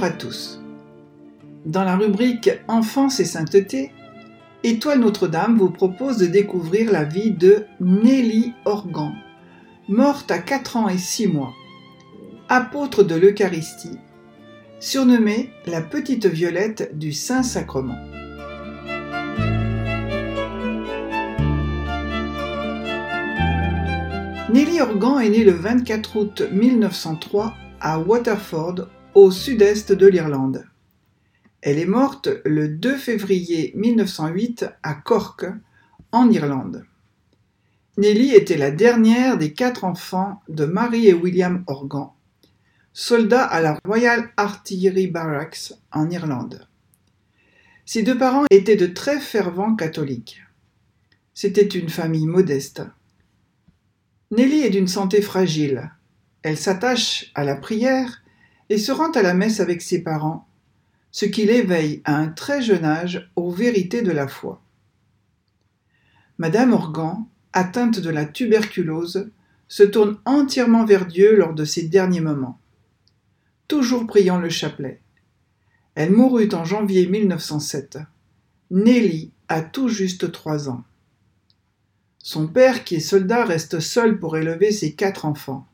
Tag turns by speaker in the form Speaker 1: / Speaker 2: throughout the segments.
Speaker 1: À tous. Dans la rubrique Enfance et sainteté, Étoile Notre-Dame vous propose de découvrir la vie de Nelly Organ, morte à 4 ans et 6 mois, apôtre de l'Eucharistie, surnommée la petite violette du Saint-Sacrement. Nelly Organ est née le 24 août 1903 à Waterford, au sud-est de l'Irlande. Elle est morte le 2 février 1908 à Cork, en Irlande. Nelly était la dernière des quatre enfants de Marie et William Organ, soldats à la Royal Artillery Barracks en Irlande. Ses deux parents étaient de très fervents catholiques. C'était une famille modeste. Nelly est d'une santé fragile. Elle s'attache à la prière et se rend à la messe avec ses parents ce qui l'éveille à un très jeune âge aux vérités de la foi. Madame Organ, atteinte de la tuberculose, se tourne entièrement vers Dieu lors de ses derniers moments, toujours priant le chapelet. Elle mourut en janvier 1907. Nelly a tout juste trois ans. Son père, qui est soldat, reste seul pour élever ses quatre enfants.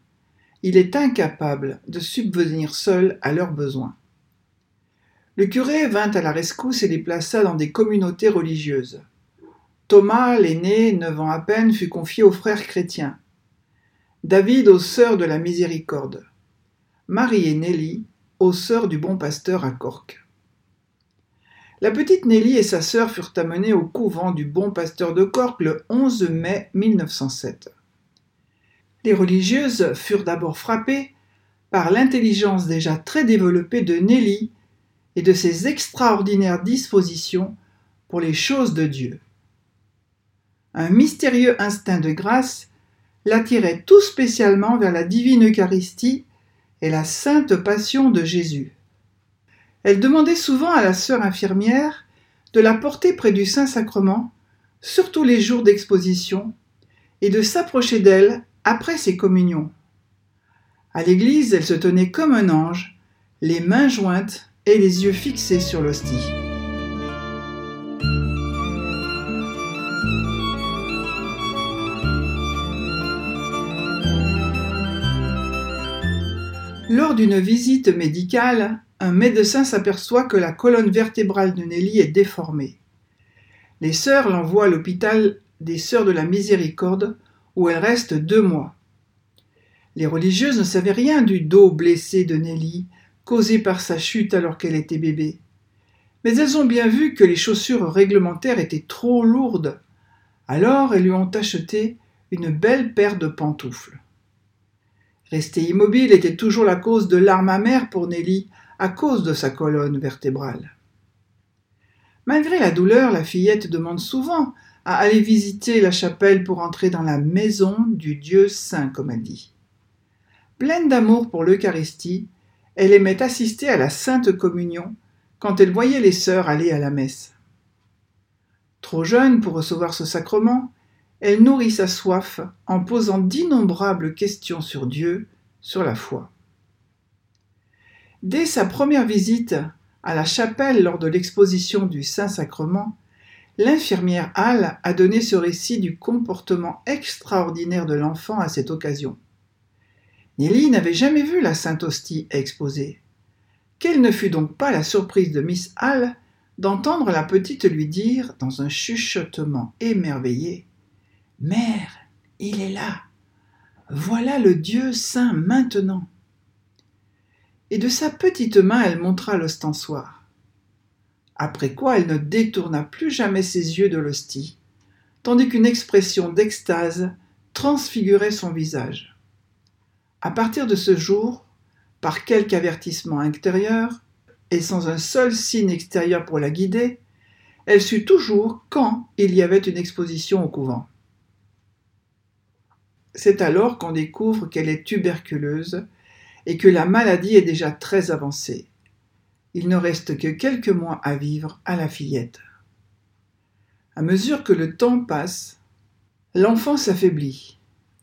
Speaker 1: Il est incapable de subvenir seul à leurs besoins. Le curé vint à la rescousse et les plaça dans des communautés religieuses. Thomas, l'aîné, neuf ans à peine, fut confié aux frères chrétiens. David aux sœurs de la miséricorde. Marie et Nelly aux sœurs du bon pasteur à Cork. La petite Nelly et sa sœur furent amenées au couvent du bon pasteur de Cork le 11 mai 1907. Les religieuses furent d'abord frappées par l'intelligence déjà très développée de Nelly et de ses extraordinaires dispositions pour les choses de Dieu. Un mystérieux instinct de grâce l'attirait tout spécialement vers la divine Eucharistie et la sainte passion de Jésus. Elle demandait souvent à la sœur infirmière de la porter près du Saint-Sacrement, surtout les jours d'exposition, et de s'approcher d'elle après ses communions. À l'église, elle se tenait comme un ange, les mains jointes et les yeux fixés sur l'hostie. Lors d'une visite médicale, un médecin s'aperçoit que la colonne vertébrale de Nelly est déformée. Les sœurs l'envoient à l'hôpital des Sœurs de la Miséricorde, où elle reste deux mois. Les religieuses ne savaient rien du dos blessé de Nelly, causée par sa chute alors qu'elle était bébé. Mais elles ont bien vu que les chaussures réglementaires étaient trop lourdes. Alors elles lui ont acheté une belle paire de pantoufles. Rester immobile était toujours la cause de larmes amères pour Nelly à cause de sa colonne vertébrale. Malgré la douleur, la fillette demande souvent à aller visiter la chapelle pour entrer dans la maison du Dieu saint, comme elle dit. Pleine d'amour pour l'Eucharistie, elle aimait assister à la Sainte Communion quand elle voyait les sœurs aller à la messe. Trop jeune pour recevoir ce sacrement, elle nourrit sa soif en posant d'innombrables questions sur Dieu, sur la foi. Dès sa première visite à la chapelle lors de l'exposition du Saint-Sacrement, l'infirmière Halle a donné ce récit du comportement extraordinaire de l'enfant à cette occasion. Nelly n'avait jamais vu la Sainte Hostie exposée. Quelle ne fut donc pas la surprise de Miss Hall d'entendre la petite lui dire, dans un chuchotement émerveillé Mère, il est là. Voilà le Dieu saint maintenant. Et de sa petite main, elle montra l'ostensoir. Après quoi, elle ne détourna plus jamais ses yeux de l'hostie, tandis qu'une expression d'extase transfigurait son visage. À partir de ce jour, par quelque avertissement intérieur, et sans un seul signe extérieur pour la guider, elle sut toujours quand il y avait une exposition au couvent. C'est alors qu'on découvre qu'elle est tuberculeuse et que la maladie est déjà très avancée. Il ne reste que quelques mois à vivre à la fillette. À mesure que le temps passe, l'enfant s'affaiblit.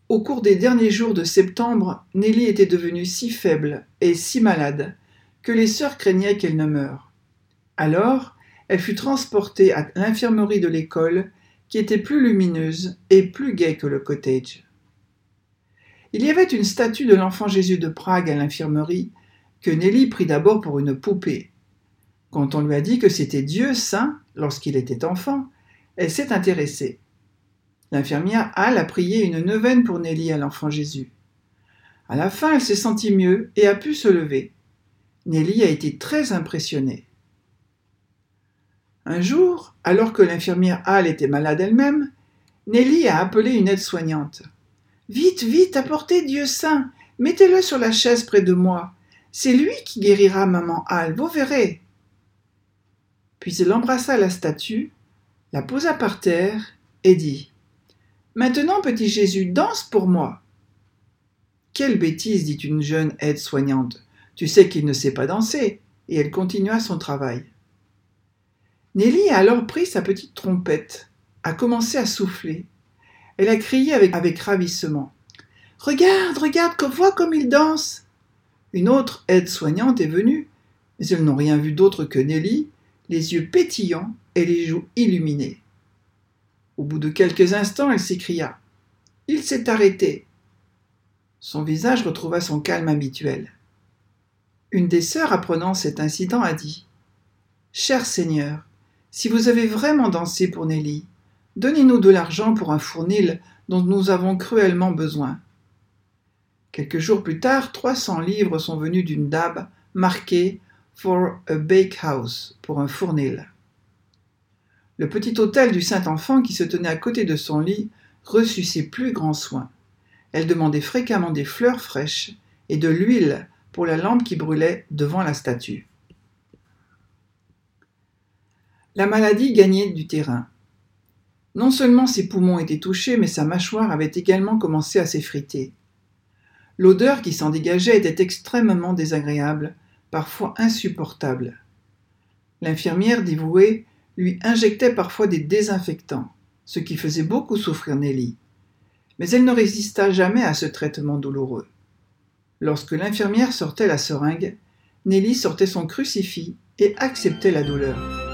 Speaker 1: Au cours des derniers jours de septembre, Nelly était devenue si faible et si malade que les sœurs craignaient qu'elle ne meure. Alors, elle fut transportée à l'infirmerie de l'école, qui était plus lumineuse et plus gaie que le cottage. Il y avait une statue de l'enfant Jésus de Prague à l'infirmerie, que Nelly prit d'abord pour une poupée. Quand on lui a dit que c'était Dieu saint lorsqu'il était enfant, elle s'est intéressée. L'infirmière Al a prié une neuvaine pour Nelly à l'enfant Jésus. À la fin, elle s'est sentie mieux et a pu se lever. Nelly a été très impressionnée. Un jour, alors que l'infirmière Hall était malade elle-même, Nelly a appelé une aide-soignante. Vite, vite, apportez Dieu saint, mettez-le sur la chaise près de moi. C'est lui qui guérira maman Hall, vous verrez. Puis elle embrassa la statue, la posa par terre et dit Maintenant, petit Jésus, danse pour moi. Quelle bêtise, dit une jeune aide-soignante. Tu sais qu'il ne sait pas danser. Et elle continua son travail. Nelly a alors pris sa petite trompette, a commencé à souffler. Elle a crié avec, avec ravissement. Regarde, regarde, vois comme il danse. Une autre aide-soignante est venue, mais elles n'ont rien vu d'autre que Nelly, les yeux pétillants et les joues illuminées. Au bout de quelques instants, elle s'écria. Il s'est arrêté. Son visage retrouva son calme habituel. Une des sœurs apprenant cet incident a dit Cher Seigneur, si vous avez vraiment dansé pour Nelly, donnez-nous de l'argent pour un fournil dont nous avons cruellement besoin. Quelques jours plus tard, trois cents livres sont venus d'une dame marquée For a bakehouse pour un fournil. Le petit hôtel du Saint-Enfant qui se tenait à côté de son lit reçut ses plus grands soins. Elle demandait fréquemment des fleurs fraîches et de l'huile pour la lampe qui brûlait devant la statue. La maladie gagnait du terrain. Non seulement ses poumons étaient touchés, mais sa mâchoire avait également commencé à s'effriter. L'odeur qui s'en dégageait était extrêmement désagréable, parfois insupportable. L'infirmière dévouée lui injectait parfois des désinfectants, ce qui faisait beaucoup souffrir Nelly mais elle ne résista jamais à ce traitement douloureux. Lorsque l'infirmière sortait la seringue, Nelly sortait son crucifix et acceptait la douleur.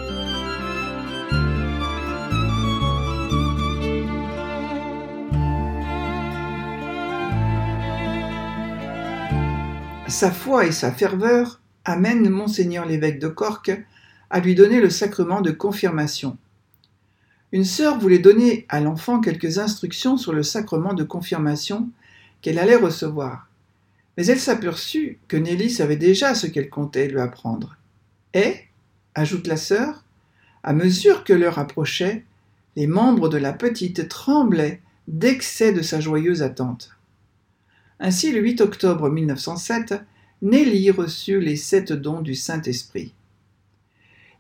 Speaker 1: Sa foi et sa ferveur amènent monseigneur l'évêque de Cork à lui donner le sacrement de confirmation. Une sœur voulait donner à l'enfant quelques instructions sur le sacrement de confirmation qu'elle allait recevoir. Mais elle s'aperçut que Nelly savait déjà ce qu'elle comptait lui apprendre. Et, ajoute la sœur, à mesure que l'heure approchait, les membres de la petite tremblaient d'excès de sa joyeuse attente. Ainsi, le 8 octobre 1907, Nelly reçut les sept dons du Saint-Esprit.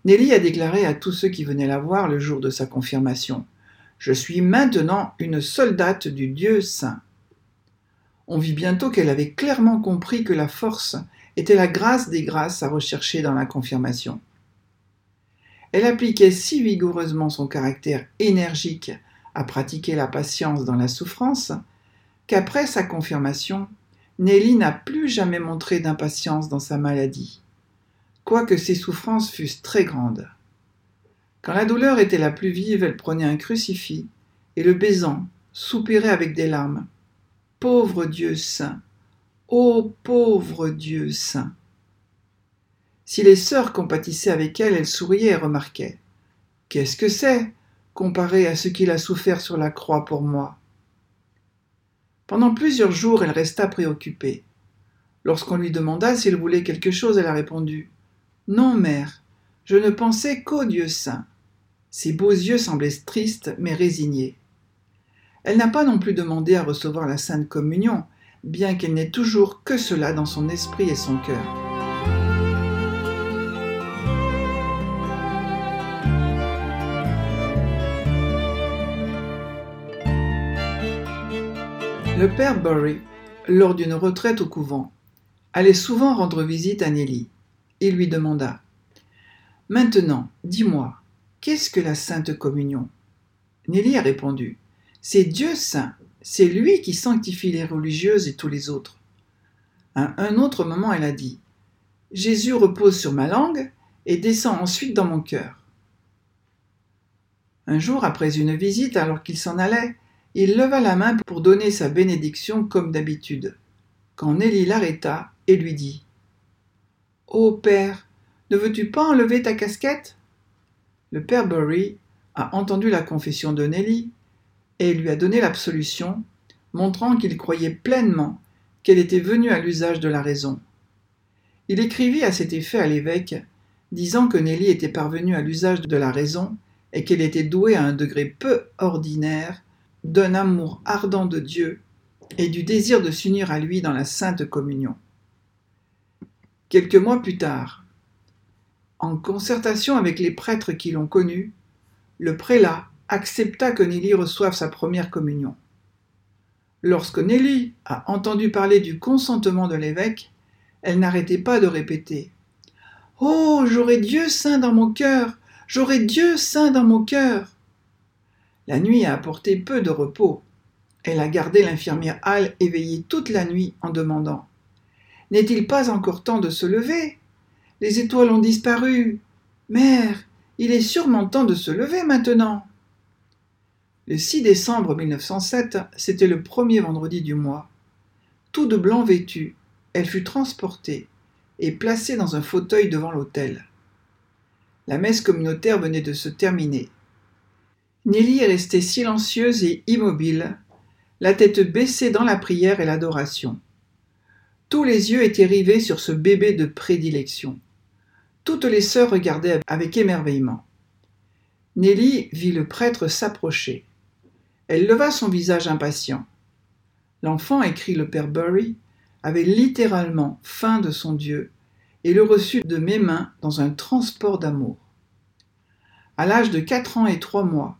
Speaker 1: Nelly a déclaré à tous ceux qui venaient la voir le jour de sa confirmation Je suis maintenant une soldate du Dieu saint. On vit bientôt qu'elle avait clairement compris que la force était la grâce des grâces à rechercher dans la confirmation. Elle appliquait si vigoureusement son caractère énergique à pratiquer la patience dans la souffrance qu'après sa confirmation, Nelly n'a plus jamais montré d'impatience dans sa maladie quoique ses souffrances fussent très grandes. Quand la douleur était la plus vive, elle prenait un crucifix et le baisant, soupirait avec des larmes. Pauvre Dieu saint, ô pauvre Dieu saint. Si les sœurs compatissaient avec elle, elle souriait et remarquait. Qu'est-ce que c'est, comparé à ce qu'il a souffert sur la croix pour moi? Pendant plusieurs jours, elle resta préoccupée. Lorsqu'on lui demanda s'il voulait quelque chose, elle a répondu non, mère, je ne pensais qu'au Dieu saint. Ses beaux yeux semblaient tristes mais résignés. Elle n'a pas non plus demandé à recevoir la Sainte Communion, bien qu'elle n'ait toujours que cela dans son esprit et son cœur. Le père Burry, lors d'une retraite au couvent, allait souvent rendre visite à Nelly et lui demanda Maintenant, dis-moi, qu'est-ce que la Sainte Communion? Nelly a répondu C'est Dieu saint, c'est lui qui sanctifie les religieuses et tous les autres. À un autre moment, elle a dit Jésus repose sur ma langue et descend ensuite dans mon cœur. Un jour, après une visite, alors qu'il s'en allait, il leva la main pour donner sa bénédiction comme d'habitude, quand Nelly l'arrêta et lui dit Ô père, ne veux-tu pas enlever ta casquette? Le père Bury a entendu la confession de Nelly et lui a donné l'absolution, montrant qu'il croyait pleinement qu'elle était venue à l'usage de la raison. Il écrivit à cet effet à l'évêque, disant que Nelly était parvenue à l'usage de la raison et qu'elle était douée à un degré peu ordinaire d'un amour ardent de Dieu et du désir de s'unir à lui dans la sainte communion. Quelques mois plus tard, en concertation avec les prêtres qui l'ont connu, le prélat accepta que Nelly reçoive sa première communion. Lorsque Nelly a entendu parler du consentement de l'évêque, elle n'arrêtait pas de répéter Oh, j'aurai Dieu saint dans mon cœur, j'aurai Dieu saint dans mon cœur. La nuit a apporté peu de repos. Elle a gardé l'infirmière Hall éveillée toute la nuit en demandant N'est-il pas encore temps de se lever? Les étoiles ont disparu. Mère, il est sûrement temps de se lever maintenant. Le 6 décembre 1907, c'était le premier vendredi du mois. Tout de blanc vêtue, elle fut transportée et placée dans un fauteuil devant l'autel. La messe communautaire venait de se terminer. Nelly est restée silencieuse et immobile, la tête baissée dans la prière et l'adoration. Tous les yeux étaient rivés sur ce bébé de prédilection. Toutes les sœurs regardaient avec émerveillement. Nelly vit le prêtre s'approcher. Elle leva son visage impatient. L'enfant, écrit le père Bury, avait littéralement faim de son Dieu et le reçut de mes mains dans un transport d'amour. À l'âge de quatre ans et trois mois,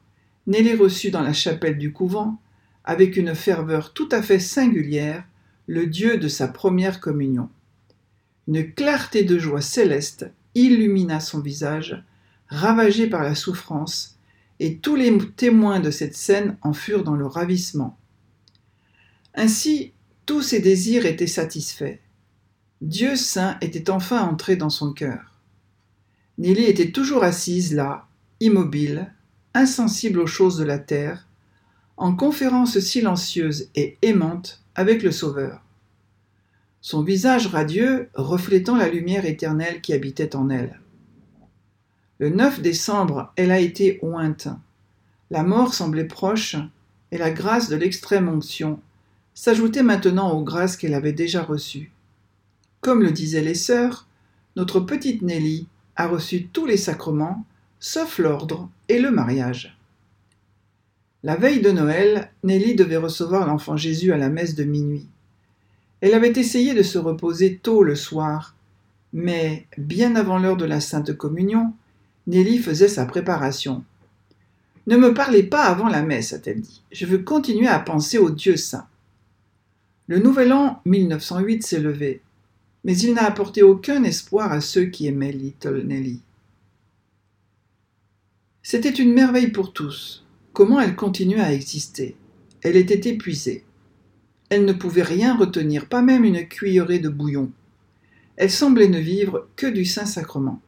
Speaker 1: Nelly reçut dans la chapelle du couvent, avec une ferveur tout à fait singulière, le Dieu de sa première communion. Une clarté de joie céleste illumina son visage, ravagé par la souffrance, et tous les témoins de cette scène en furent dans le ravissement. Ainsi, tous ses désirs étaient satisfaits. Dieu saint était enfin entré dans son cœur. Nelly était toujours assise là, immobile, insensible aux choses de la terre, en conférence silencieuse et aimante avec le Sauveur. Son visage radieux reflétant la lumière éternelle qui habitait en elle. Le 9 décembre, elle a été ointe. La mort semblait proche, et la grâce de l'extrême onction s'ajoutait maintenant aux grâces qu'elle avait déjà reçues. Comme le disaient les sœurs, notre petite Nelly a reçu tous les sacrements sauf l'ordre et le mariage. La veille de Noël, Nelly devait recevoir l'enfant Jésus à la messe de minuit. Elle avait essayé de se reposer tôt le soir, mais bien avant l'heure de la Sainte Communion, Nelly faisait sa préparation. Ne me parlez pas avant la messe, a-t-elle dit. Je veux continuer à penser au Dieu saint. Le nouvel an 1908 s'est levé, mais il n'a apporté aucun espoir à ceux qui aimaient Little Nelly. C'était une merveille pour tous. Comment elle continuait à exister? Elle était épuisée. Elle ne pouvait rien retenir, pas même une cuillerée de bouillon. Elle semblait ne vivre que du Saint-Sacrement.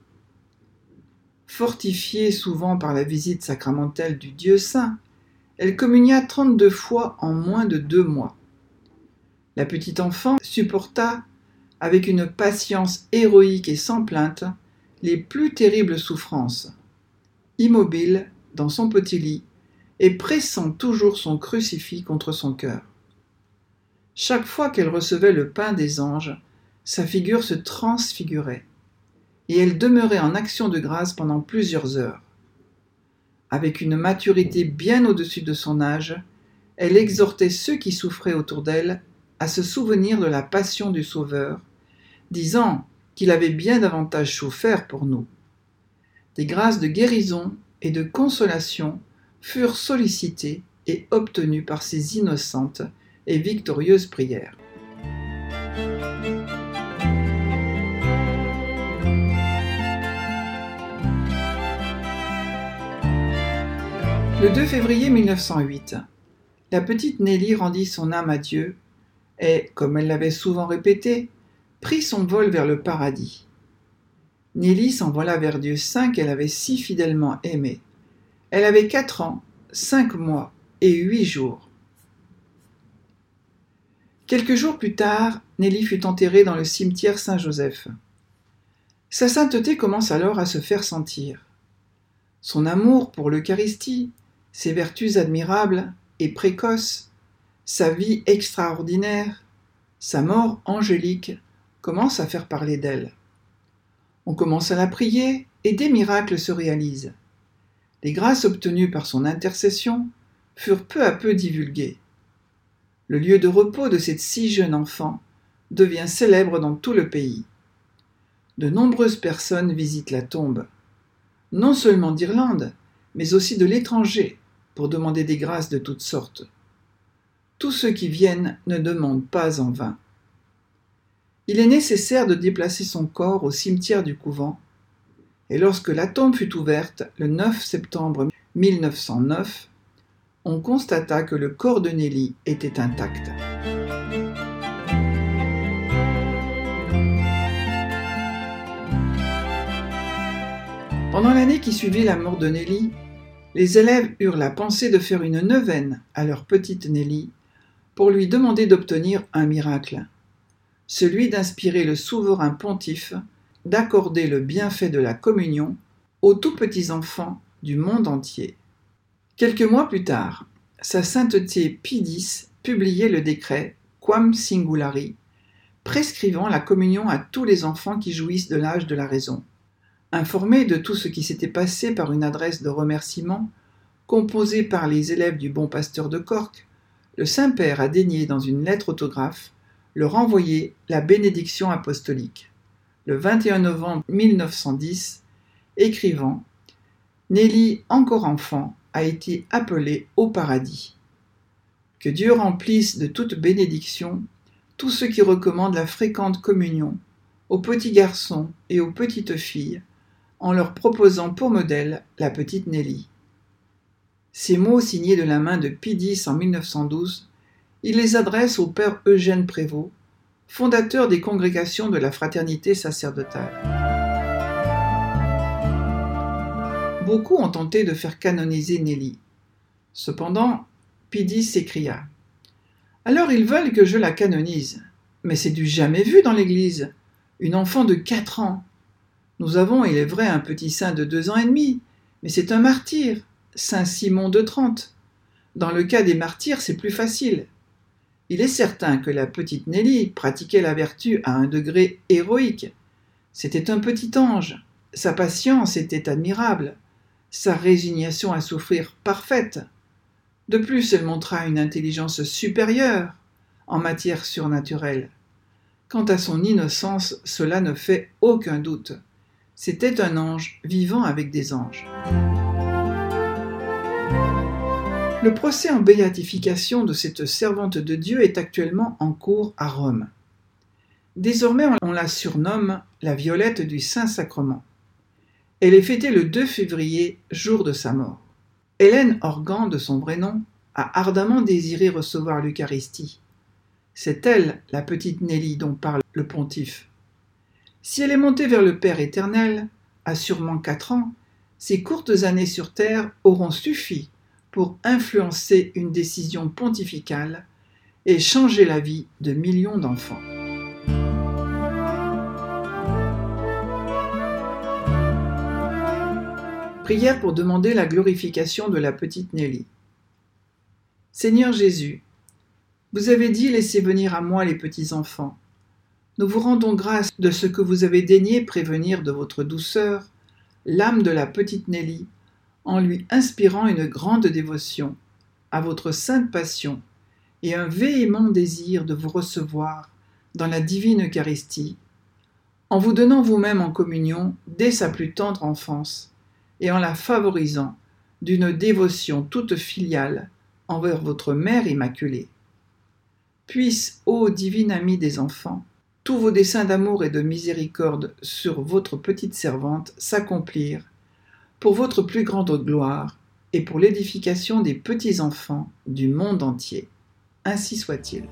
Speaker 1: Fortifiée souvent par la visite sacramentelle du Dieu saint, elle communia trente-deux fois en moins de deux mois. La petite enfant supporta, avec une patience héroïque et sans plainte, les plus terribles souffrances immobile dans son petit lit et pressant toujours son crucifix contre son cœur. Chaque fois qu'elle recevait le pain des anges, sa figure se transfigurait, et elle demeurait en action de grâce pendant plusieurs heures. Avec une maturité bien au-dessus de son âge, elle exhortait ceux qui souffraient autour d'elle à se souvenir de la passion du Sauveur, disant qu'il avait bien davantage souffert pour nous des grâces de guérison et de consolation furent sollicitées et obtenues par ces innocentes et victorieuses prières. Le 2 février 1908, la petite Nelly rendit son âme à Dieu et, comme elle l'avait souvent répété, prit son vol vers le paradis. Nelly s'envola vers Dieu saint qu'elle avait si fidèlement aimé. Elle avait quatre ans, cinq mois et huit jours. Quelques jours plus tard, Nelly fut enterrée dans le cimetière Saint-Joseph. Sa sainteté commence alors à se faire sentir. Son amour pour l'Eucharistie, ses vertus admirables et précoces, sa vie extraordinaire, sa mort angélique commencent à faire parler d'elle. On commence à la prier et des miracles se réalisent. Les grâces obtenues par son intercession furent peu à peu divulguées. Le lieu de repos de cette si jeune enfant devient célèbre dans tout le pays. De nombreuses personnes visitent la tombe, non seulement d'Irlande, mais aussi de l'étranger, pour demander des grâces de toutes sortes. Tous ceux qui viennent ne demandent pas en vain. Il est nécessaire de déplacer son corps au cimetière du couvent, et lorsque la tombe fut ouverte le 9 septembre 1909, on constata que le corps de Nelly était intact. Pendant l'année qui suivit la mort de Nelly, les élèves eurent la pensée de faire une neuvaine à leur petite Nelly pour lui demander d'obtenir un miracle, celui d'inspirer le souverain pontife d'accorder le bienfait de la communion aux tout petits enfants du monde entier. Quelques mois plus tard, sa sainteté Pie X publiait le décret Quam Singulari prescrivant la communion à tous les enfants qui jouissent de l'âge de la raison. Informé de tout ce qui s'était passé par une adresse de remerciement composée par les élèves du bon pasteur de Cork, le Saint-Père a daigné dans une lettre autographe leur envoyer la bénédiction apostolique. Le 21 novembre 1910, écrivant Nelly, encore enfant, a été appelée au paradis. Que Dieu remplisse de toute bénédiction tous ceux qui recommandent la fréquente communion aux petits garçons et aux petites filles en leur proposant pour modèle la petite Nelly. Ces mots signés de la main de Pidis en 1912, il les adresse au père Eugène Prévost, fondateur des congrégations de la fraternité sacerdotale. Beaucoup ont tenté de faire canoniser Nelly. Cependant, Pidis s'écria Alors ils veulent que je la canonise. Mais c'est du jamais vu dans l'Église. Une enfant de quatre ans, nous avons, il est vrai, un petit saint de deux ans et demi, mais c'est un martyr, saint Simon de Trente. Dans le cas des martyrs, c'est plus facile. Il est certain que la petite Nelly pratiquait la vertu à un degré héroïque. C'était un petit ange. Sa patience était admirable, sa résignation à souffrir parfaite. De plus, elle montra une intelligence supérieure en matière surnaturelle. Quant à son innocence, cela ne fait aucun doute. C'était un ange vivant avec des anges. Le procès en béatification de cette servante de Dieu est actuellement en cours à Rome. Désormais, on la surnomme la Violette du Saint-Sacrement. Elle est fêtée le 2 février, jour de sa mort. Hélène Organ, de son vrai nom, a ardemment désiré recevoir l'Eucharistie. C'est elle, la petite Nelly, dont parle le pontife. Si elle est montée vers le Père éternel, à sûrement quatre ans, ses courtes années sur terre auront suffi pour influencer une décision pontificale et changer la vie de millions d'enfants. Prière pour demander la glorification de la petite Nelly. Seigneur Jésus, vous avez dit laissez venir à moi les petits enfants nous vous rendons grâce de ce que vous avez daigné prévenir de votre douceur l'âme de la petite Nelly en lui inspirant une grande dévotion à votre sainte passion et un véhément désir de vous recevoir dans la divine Eucharistie, en vous donnant vous-même en communion dès sa plus tendre enfance et en la favorisant d'une dévotion toute filiale envers votre Mère Immaculée. Puisse, ô divine amie des enfants, tous vos desseins d'amour et de miséricorde sur votre petite servante s'accomplir pour votre plus grande gloire et pour l'édification des petits enfants du monde entier. Ainsi soit-il.